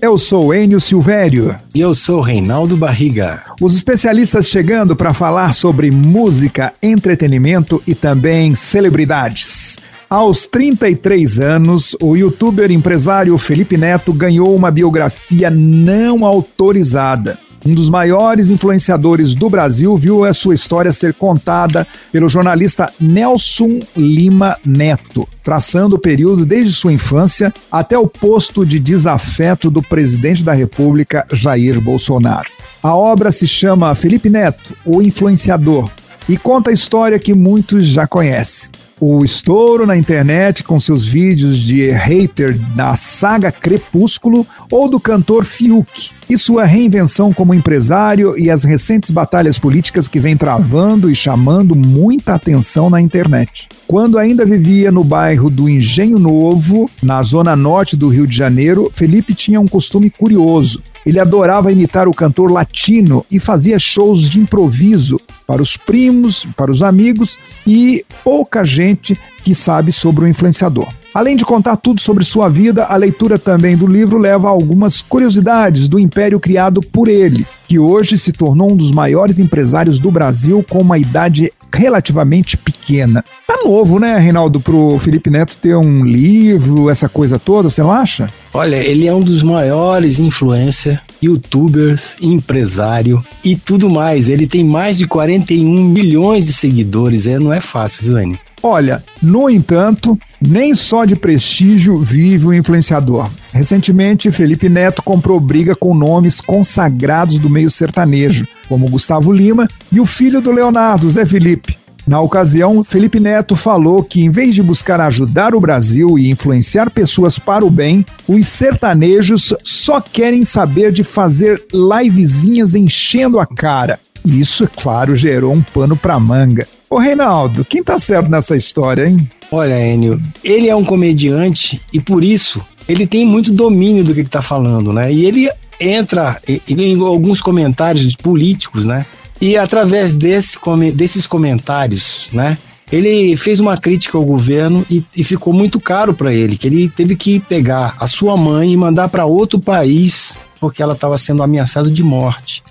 Eu sou Enio Silvério. E eu sou Reinaldo Barriga. Os especialistas chegando para falar sobre música, entretenimento e também celebridades. Aos 33 anos, o youtuber empresário Felipe Neto ganhou uma biografia não autorizada. Um dos maiores influenciadores do Brasil viu a sua história ser contada pelo jornalista Nelson Lima Neto, traçando o período desde sua infância até o posto de desafeto do presidente da República, Jair Bolsonaro. A obra se chama Felipe Neto, o Influenciador, e conta a história que muitos já conhecem o estouro na internet com seus vídeos de hater da saga Crepúsculo ou do cantor Fiuk, e sua reinvenção como empresário e as recentes batalhas políticas que vem travando e chamando muita atenção na internet. Quando ainda vivia no bairro do Engenho Novo, na zona norte do Rio de Janeiro, Felipe tinha um costume curioso. Ele adorava imitar o cantor latino e fazia shows de improviso para os primos, para os amigos e pouca gente que sabe sobre o influenciador. Além de contar tudo sobre sua vida, a leitura também do livro leva a algumas curiosidades do império criado por ele, que hoje se tornou um dos maiores empresários do Brasil com uma idade relativamente pequena. Tá novo, né, Reinaldo, pro Felipe Neto ter um livro, essa coisa toda, você não acha? Olha, ele é um dos maiores influencers, youtubers, empresário e tudo mais. Ele tem mais de 41 milhões de seguidores, é, não é fácil, viu, Anny? Olha, no entanto, nem só de prestígio vive o influenciador. Recentemente, Felipe Neto comprou briga com nomes consagrados do meio sertanejo, como Gustavo Lima e o filho do Leonardo, Zé Felipe. Na ocasião, Felipe Neto falou que, em vez de buscar ajudar o Brasil e influenciar pessoas para o bem, os sertanejos só querem saber de fazer livezinhas enchendo a cara. Isso, é claro, gerou um pano para manga. Ô Reinaldo, quem tá certo nessa história, hein? Olha, Enio, ele é um comediante e por isso ele tem muito domínio do que ele tá falando, né? E ele entra em alguns comentários políticos, né? E através desse, desses comentários, né? Ele fez uma crítica ao governo e, e ficou muito caro para ele, que ele teve que pegar a sua mãe e mandar para outro país porque ela estava sendo ameaçada de morte.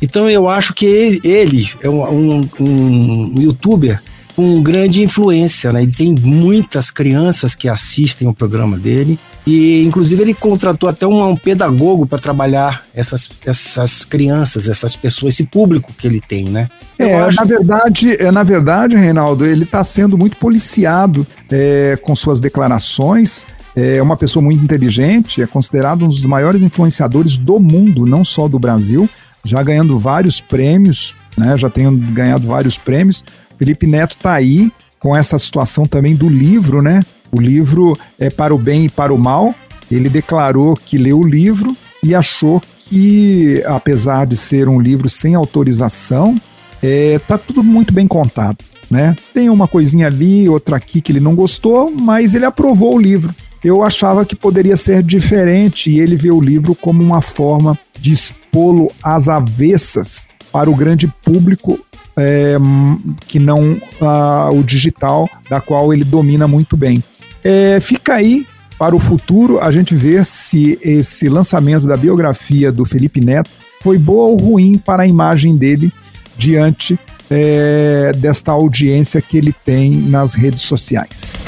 Então eu acho que ele é um, um, um youtuber com grande influência, né? Ele tem muitas crianças que assistem o programa dele e, inclusive, ele contratou até um, um pedagogo para trabalhar essas, essas crianças, essas pessoas, esse público que ele tem, né? é, acho... na verdade, é, na verdade, Reinaldo, ele está sendo muito policiado é, com suas declarações. É uma pessoa muito inteligente, é considerado um dos maiores influenciadores do mundo, não só do Brasil, já ganhando vários prêmios, né? Já tem ganhado vários prêmios. Felipe Neto está aí com essa situação também do livro, né? O livro é para o bem e para o mal. Ele declarou que leu o livro e achou que, apesar de ser um livro sem autorização, é, tá tudo muito bem contado, né? Tem uma coisinha ali, outra aqui que ele não gostou, mas ele aprovou o livro. Eu achava que poderia ser diferente e ele vê o livro como uma forma de expô-lo às avessas para o grande público é, que não o digital, da qual ele domina muito bem. É, fica aí para o futuro a gente ver se esse lançamento da biografia do Felipe Neto foi boa ou ruim para a imagem dele diante é, desta audiência que ele tem nas redes sociais.